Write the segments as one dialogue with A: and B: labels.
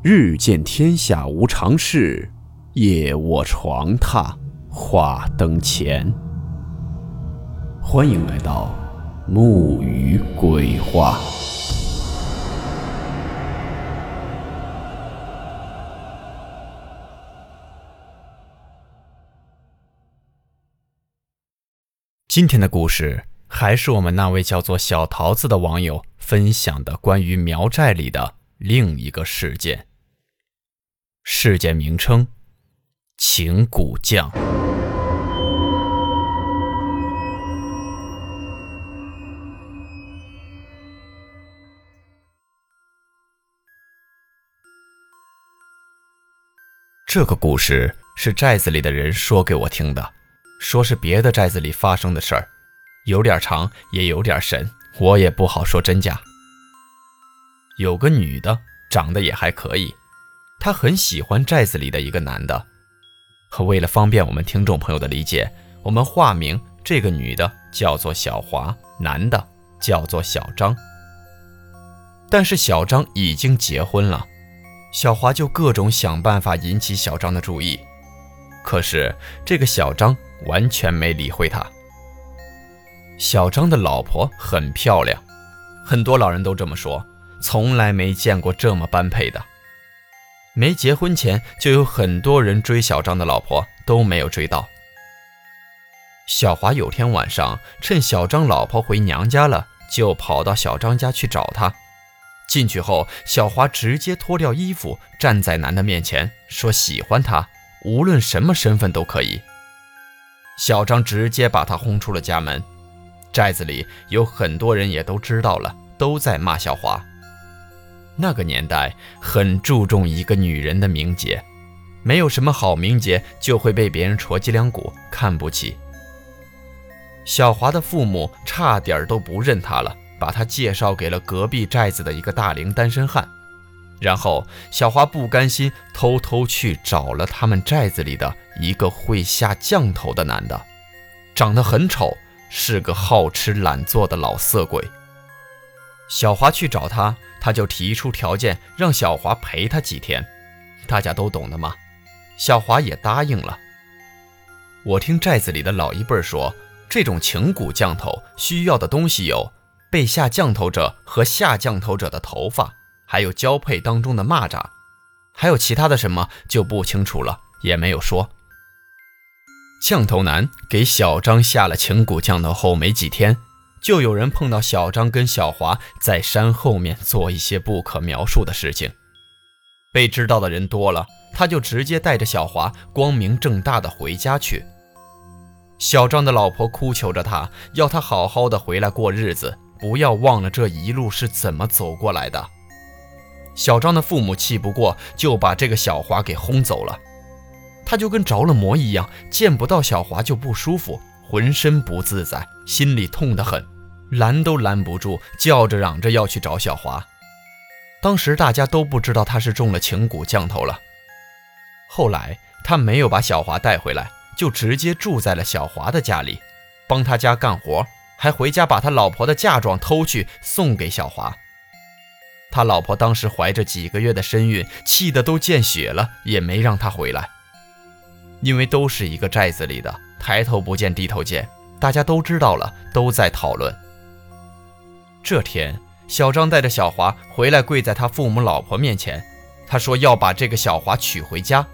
A: 日见天下无常事，夜卧床榻话灯前。欢迎来到木鱼鬼话。
B: 今天的故事还是我们那位叫做小桃子的网友分享的关于苗寨里的另一个事件。事件名称：请骨匠。这个故事是寨子里的人说给我听的，说是别的寨子里发生的事儿，有点长，也有点神，我也不好说真假。有个女的，长得也还可以。他很喜欢寨子里的一个男的，为了方便我们听众朋友的理解，我们化名这个女的叫做小华，男的叫做小张。但是小张已经结婚了，小华就各种想办法引起小张的注意，可是这个小张完全没理会他。小张的老婆很漂亮，很多老人都这么说，从来没见过这么般配的。没结婚前就有很多人追小张的老婆，都没有追到。小华有天晚上趁小张老婆回娘家了，就跑到小张家去找他。进去后，小华直接脱掉衣服站在男的面前，说喜欢他，无论什么身份都可以。小张直接把他轰出了家门。寨子里有很多人也都知道了，都在骂小华。那个年代很注重一个女人的名节，没有什么好名节就会被别人戳脊梁骨，看不起。小华的父母差点都不认她了，把她介绍给了隔壁寨子的一个大龄单身汉。然后小华不甘心，偷偷去找了他们寨子里的一个会下降头的男的，长得很丑，是个好吃懒做的老色鬼。小华去找他。他就提出条件，让小华陪他几天，大家都懂的嘛。小华也答应了。我听寨子里的老一辈说，这种情蛊降头需要的东西有被下降头者和下降头者的头发，还有交配当中的蚂蚱，还有其他的什么就不清楚了，也没有说。降头男给小张下了情蛊降头后没几天。就有人碰到小张跟小华在山后面做一些不可描述的事情，被知道的人多了，他就直接带着小华光明正大的回家去。小张的老婆哭求着他，要他好好的回来过日子，不要忘了这一路是怎么走过来的。小张的父母气不过，就把这个小华给轰走了。他就跟着了魔一样，见不到小华就不舒服。浑身不自在，心里痛得很，拦都拦不住，叫着嚷着要去找小华。当时大家都不知道他是中了情蛊降头了。后来他没有把小华带回来，就直接住在了小华的家里，帮他家干活，还回家把他老婆的嫁妆偷去送给小华。他老婆当时怀着几个月的身孕，气得都见血了，也没让他回来，因为都是一个寨子里的。抬头不见低头见，大家都知道了，都在讨论。这天，小张带着小华回来，跪在他父母老婆面前，他说要把这个小华娶回家。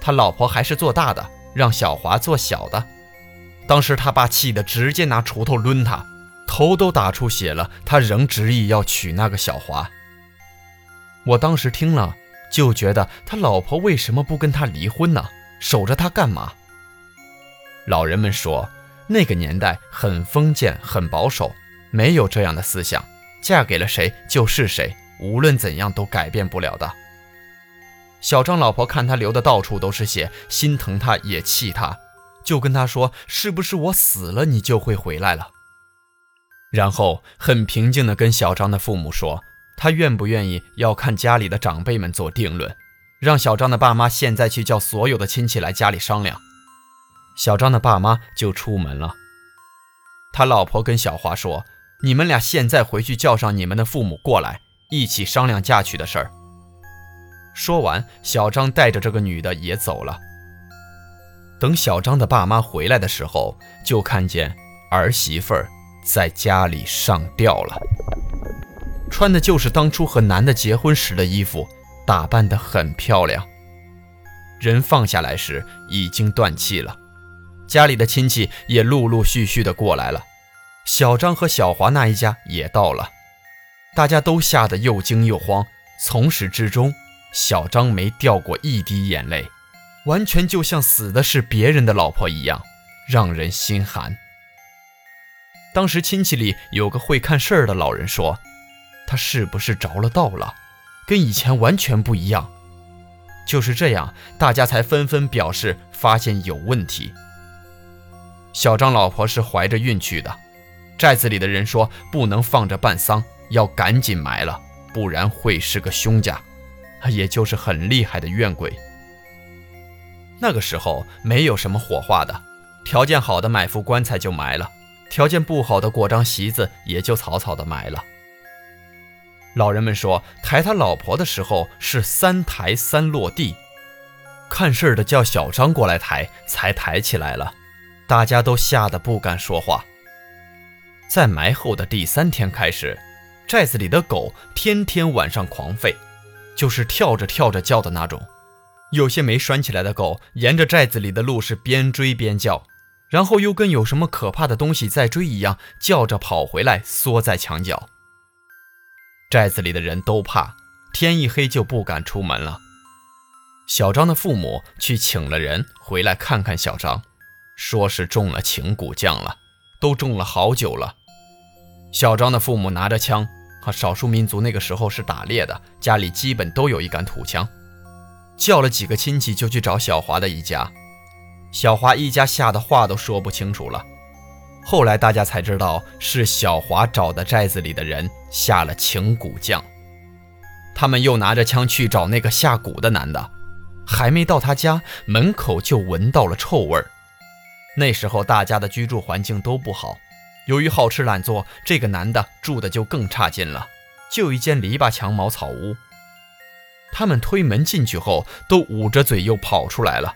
B: 他老婆还是做大的，让小华做小的。当时他爸气得直接拿锄头抡他，头都打出血了，他仍执意要娶那个小华。我当时听了，就觉得他老婆为什么不跟他离婚呢？守着他干嘛？老人们说，那个年代很封建、很保守，没有这样的思想，嫁给了谁就是谁，无论怎样都改变不了的。小张老婆看他流的到处都是血，心疼他也气他，就跟他说：“是不是我死了你就会回来了？”然后很平静地跟小张的父母说：“他愿不愿意要看家里的长辈们做定论，让小张的爸妈现在去叫所有的亲戚来家里商量。”小张的爸妈就出门了。他老婆跟小华说：“你们俩现在回去叫上你们的父母过来，一起商量嫁娶的事儿。”说完，小张带着这个女的也走了。等小张的爸妈回来的时候，就看见儿媳妇儿在家里上吊了，穿的就是当初和男的结婚时的衣服，打扮得很漂亮。人放下来时已经断气了，家里的亲戚也陆陆续续的过来了，小张和小华那一家也到了，大家都吓得又惊又慌。从始至终，小张没掉过一滴眼泪。完全就像死的是别人的老婆一样，让人心寒。当时亲戚里有个会看事儿的老人说：“他是不是着了道了？跟以前完全不一样。”就是这样，大家才纷纷表示发现有问题。小张老婆是怀着孕去的，寨子里的人说不能放着办丧，要赶紧埋了，不然会是个凶家，也就是很厉害的怨鬼。那个时候没有什么火化的，条件好的买副棺材就埋了，条件不好的过张席子也就草草的埋了。老人们说抬他老婆的时候是三抬三落地，看事儿的叫小张过来抬，才抬起来了。大家都吓得不敢说话。在埋后的第三天开始，寨子里的狗天天晚上狂吠，就是跳着跳着叫的那种。有些没拴起来的狗，沿着寨子里的路是边追边叫，然后又跟有什么可怕的东西在追一样，叫着跑回来，缩在墙角。寨子里的人都怕，天一黑就不敢出门了。小张的父母去请了人回来看看小张，说是中了情蛊降了，都中了好久了。小张的父母拿着枪，和少数民族那个时候是打猎的，家里基本都有一杆土枪。叫了几个亲戚，就去找小华的一家。小华一家吓得话都说不清楚了。后来大家才知道，是小华找的寨子里的人下了情蛊降。他们又拿着枪去找那个下蛊的男的，还没到他家门口就闻到了臭味儿。那时候大家的居住环境都不好，由于好吃懒做，这个男的住的就更差劲了，就一间篱笆墙茅草屋。他们推门进去后，都捂着嘴又跑出来了。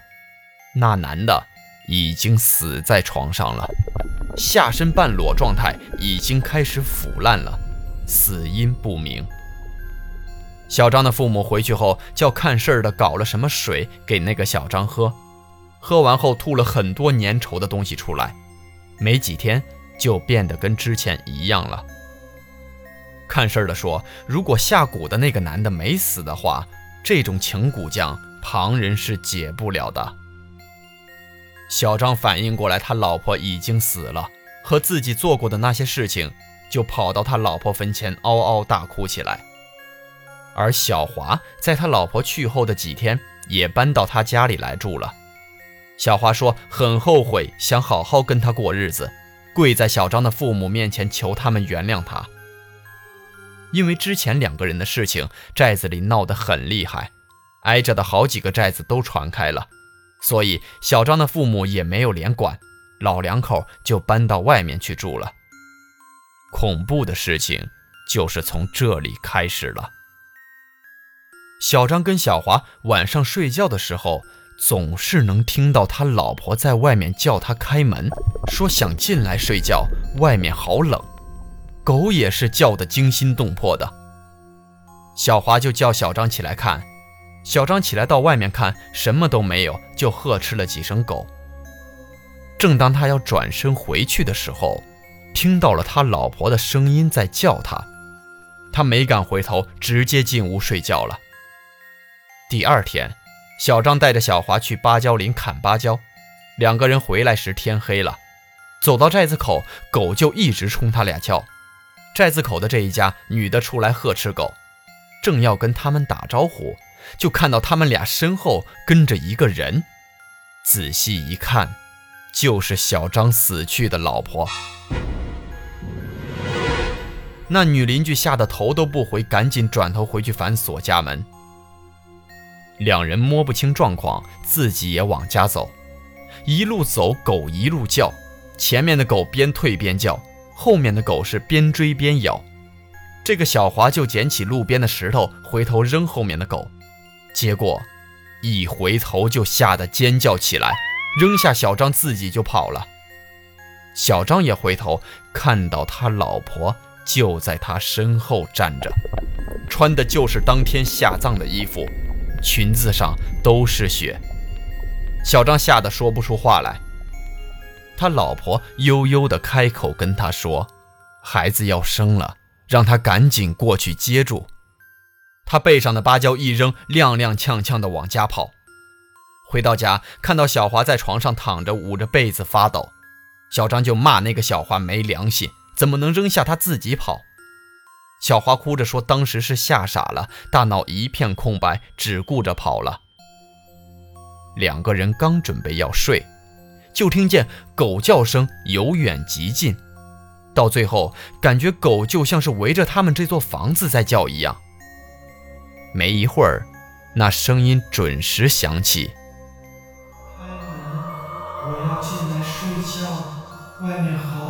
B: 那男的已经死在床上了，下身半裸状态，已经开始腐烂了，死因不明。小张的父母回去后，叫看事儿的搞了什么水给那个小张喝，喝完后吐了很多粘稠的东西出来，没几天就变得跟之前一样了。看事儿的说：“如果下蛊的那个男的没死的话，这种情蛊将旁人是解不了的。”小张反应过来，他老婆已经死了，和自己做过的那些事情，就跑到他老婆坟前嗷嗷大哭起来。而小华在他老婆去后的几天，也搬到他家里来住了。小华说：“很后悔，想好好跟他过日子，跪在小张的父母面前求他们原谅他。”因为之前两个人的事情，寨子里闹得很厉害，挨着的好几个寨子都传开了，所以小张的父母也没有连管，老两口就搬到外面去住了。恐怖的事情就是从这里开始了。小张跟小华晚上睡觉的时候，总是能听到他老婆在外面叫他开门，说想进来睡觉，外面好冷。狗也是叫得惊心动魄的，小华就叫小张起来看，小张起来到外面看，什么都没有，就呵斥了几声狗。正当他要转身回去的时候，听到了他老婆的声音在叫他，他没敢回头，直接进屋睡觉了。第二天，小张带着小华去芭蕉林砍芭蕉，两个人回来时天黑了，走到寨子口，狗就一直冲他俩叫。寨子口的这一家女的出来呵斥狗，正要跟他们打招呼，就看到他们俩身后跟着一个人。仔细一看，就是小张死去的老婆。那女邻居吓得头都不回，赶紧转头回去反锁家门。两人摸不清状况，自己也往家走。一路走，狗一路叫，前面的狗边退边叫。后面的狗是边追边咬，这个小华就捡起路边的石头，回头扔后面的狗。结果一回头就吓得尖叫起来，扔下小张自己就跑了。小张也回头看到他老婆就在他身后站着，穿的就是当天下葬的衣服，裙子上都是血。小张吓得说不出话来。他老婆悠悠地开口跟他说：“孩子要生了，让他赶紧过去接住。”他背上的芭蕉一扔，踉踉跄跄地往家跑。回到家，看到小华在床上躺着，捂着被子发抖。小张就骂那个小华没良心，怎么能扔下他自己跑？小花哭着说：“当时是吓傻了，大脑一片空白，只顾着跑了。”两个人刚准备要睡，就听见狗叫声由远及近，到最后感觉狗就像是围着他们这座房子在叫一样。没一会儿，那声音准时响起：“
C: 开门，我要进来睡觉。”外面好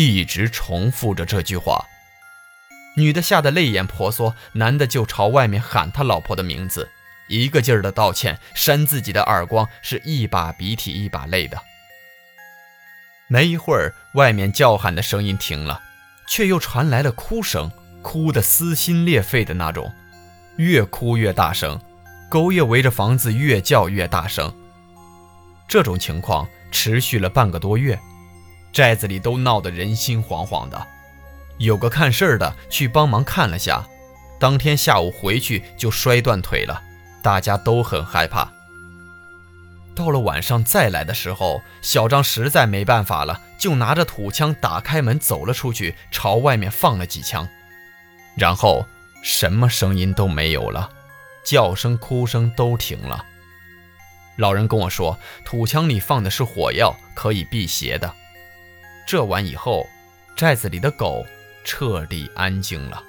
B: 一直重复着这句话，女的吓得泪眼婆娑，男的就朝外面喊他老婆的名字，一个劲儿的道歉，扇自己的耳光，是一把鼻涕一把泪的。没一会儿，外面叫喊的声音停了，却又传来了哭声，哭得撕心裂肺的那种。越哭越大声，狗也围着房子越叫越大声。这种情况持续了半个多月，寨子里都闹得人心惶惶的。有个看事儿的去帮忙看了下，当天下午回去就摔断腿了，大家都很害怕。到了晚上再来的时候，小张实在没办法了，就拿着土枪打开门走了出去，朝外面放了几枪，然后。什么声音都没有了，叫声、哭声都停了。老人跟我说，土枪里放的是火药，可以辟邪的。这完以后，寨子里的狗彻底安静了。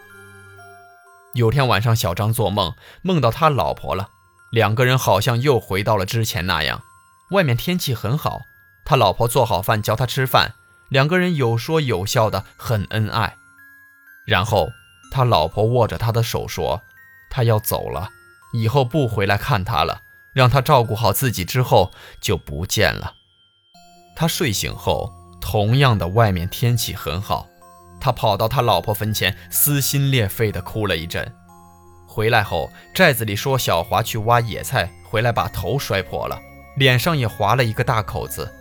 B: 有天晚上，小张做梦，梦到他老婆了，两个人好像又回到了之前那样。外面天气很好，他老婆做好饭叫他吃饭，两个人有说有笑的，很恩爱。然后。他老婆握着他的手说：“他要走了，以后不回来看他了，让他照顾好自己。”之后就不见了。他睡醒后，同样的外面天气很好，他跑到他老婆坟前，撕心裂肺地哭了一阵。回来后，寨子里说小华去挖野菜回来，把头摔破了，脸上也划了一个大口子。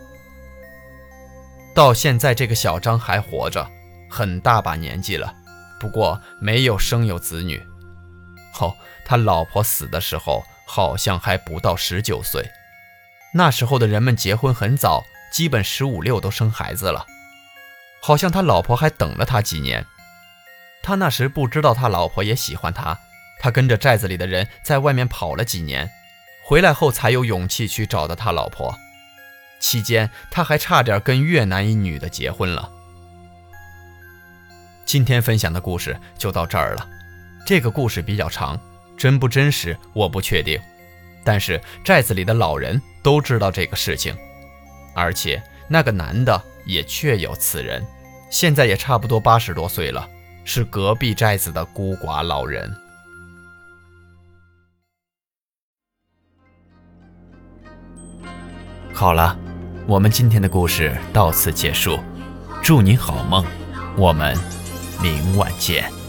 B: 到现在，这个小张还活着，很大把年纪了。不过没有生有子女，哦，他老婆死的时候好像还不到十九岁。那时候的人们结婚很早，基本十五六都生孩子了。好像他老婆还等了他几年。他那时不知道他老婆也喜欢他，他跟着寨子里的人在外面跑了几年，回来后才有勇气去找的他老婆。期间他还差点跟越南一女的结婚了。今天分享的故事就到这儿了。这个故事比较长，真不真实我不确定。但是寨子里的老人都知道这个事情，而且那个男的也确有此人，现在也差不多八十多岁了，是隔壁寨子的孤寡老人。好了，我们今天的故事到此结束，祝你好梦，我们。明晚见。